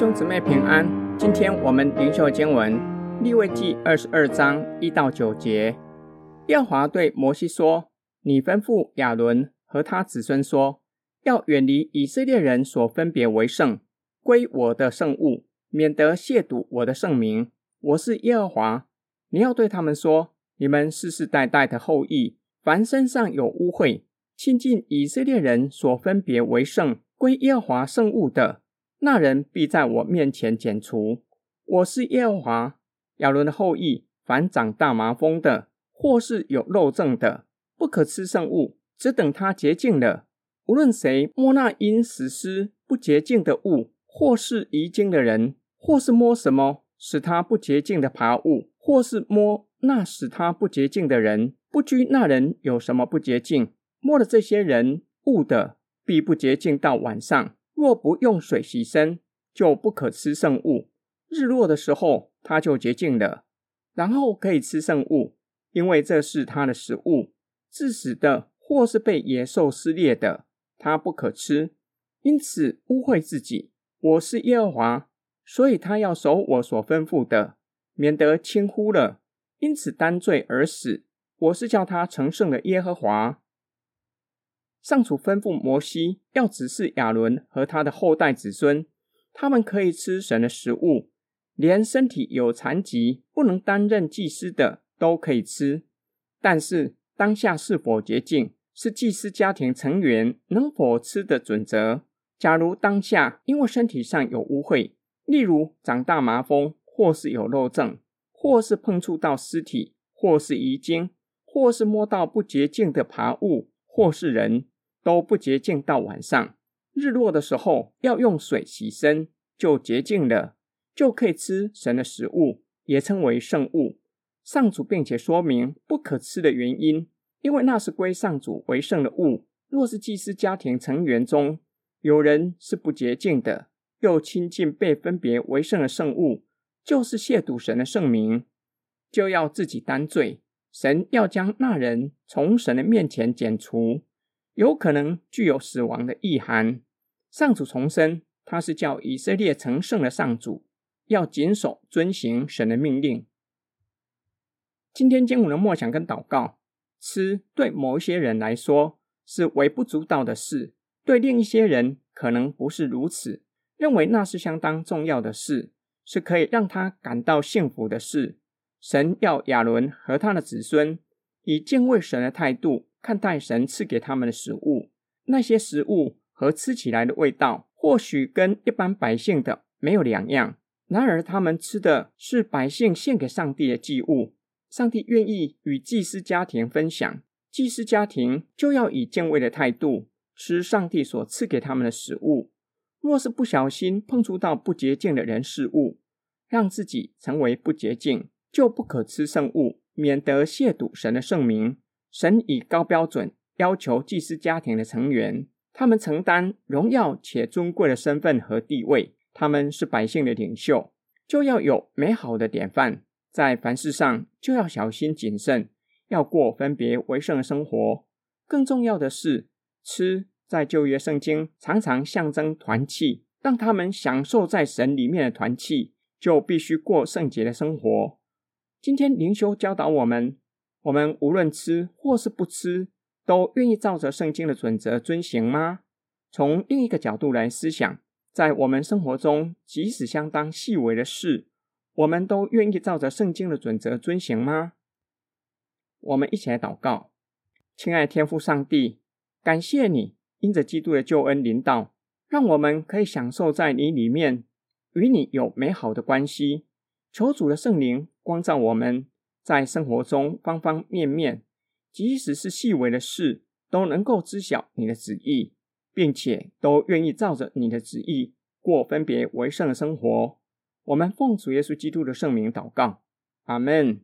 兄姊妹平安，今天我们灵修经文利未记二十二章一到九节。耶和华对摩西说：“你吩咐亚伦和他子孙说，要远离以色列人所分别为圣，归我的圣物，免得亵渎我的圣名。我是耶和华。你要对他们说：你们世世代代的后裔，凡身上有污秽，亲近以色列人所分别为圣，归耶和华圣物的。”那人必在我面前剪除。我是耶和华。亚伦的后裔，凡长大麻风的，或是有肉症的，不可吃圣物，只等他洁净了。无论谁摸那因死尸不洁净的物，或是遗精的人，或是摸什么使他不洁净的爬物，或是摸那使他不洁净的人，不拘那人有什么不洁净，摸了这些人物的，必不洁净到晚上。若不用水洗身，就不可吃圣物。日落的时候，它就洁净了，然后可以吃圣物，因为这是它的食物。致死的或是被野兽撕裂的，它不可吃，因此污秽自己。我是耶和华，所以他要守我所吩咐的，免得轻忽了，因此担罪而死。我是叫他成圣的耶和华。上主吩咐摩西要指示亚伦和他的后代子孙，他们可以吃神的食物，连身体有残疾、不能担任祭司的都可以吃。但是当下是否洁净，是祭司家庭成员能否吃的准则。假如当下因为身体上有污秽，例如长大麻风，或是有肉症，或是碰触到尸体，或是遗精，或是摸到不洁净的爬物，或是人。都不洁净到晚上，日落的时候要用水洗身，就洁净了，就可以吃神的食物，也称为圣物。上主并且说明不可吃的原因，因为那是归上主为圣的物。若是祭司家庭成员中有人是不洁净的，又亲近被分别为圣的圣物，就是亵渎神的圣名，就要自己担罪。神要将那人从神的面前剪除。有可能具有死亡的意涵。上主重申，他是叫以色列成圣的上主，要谨守遵行神的命令。今天经文的默想跟祷告，吃对某一些人来说是微不足道的事，对另一些人可能不是如此，认为那是相当重要的事，是可以让他感到幸福的事。神要亚伦和他的子孙以敬畏神的态度。看待神赐给他们的食物，那些食物和吃起来的味道，或许跟一般百姓的没有两样。然而，他们吃的是百姓献给上帝的祭物，上帝愿意与祭司家庭分享，祭司家庭就要以敬畏的态度吃上帝所赐给他们的食物。若是不小心碰触到不洁净的人事物，让自己成为不洁净，就不可吃圣物，免得亵渎神的圣名。神以高标准要求祭司家庭的成员，他们承担荣耀且尊贵的身份和地位。他们是百姓的领袖，就要有美好的典范，在凡事上就要小心谨慎，要过分别为圣的生活。更重要的是，吃在旧约圣经常常象征团契，让他们享受在神里面的团契，就必须过圣洁的生活。今天灵修教导我们。我们无论吃或是不吃，都愿意照着圣经的准则遵行吗？从另一个角度来思想，在我们生活中，即使相当细微的事，我们都愿意照着圣经的准则遵行吗？我们一起来祷告，亲爱的天父上帝，感谢你因着基督的救恩临到，让我们可以享受在你里面，与你有美好的关系。求主的圣灵光照我们。在生活中方方面面，即使是细微的事，都能够知晓你的旨意，并且都愿意照着你的旨意过分别为圣的生活。我们奉主耶稣基督的圣名祷告，阿门。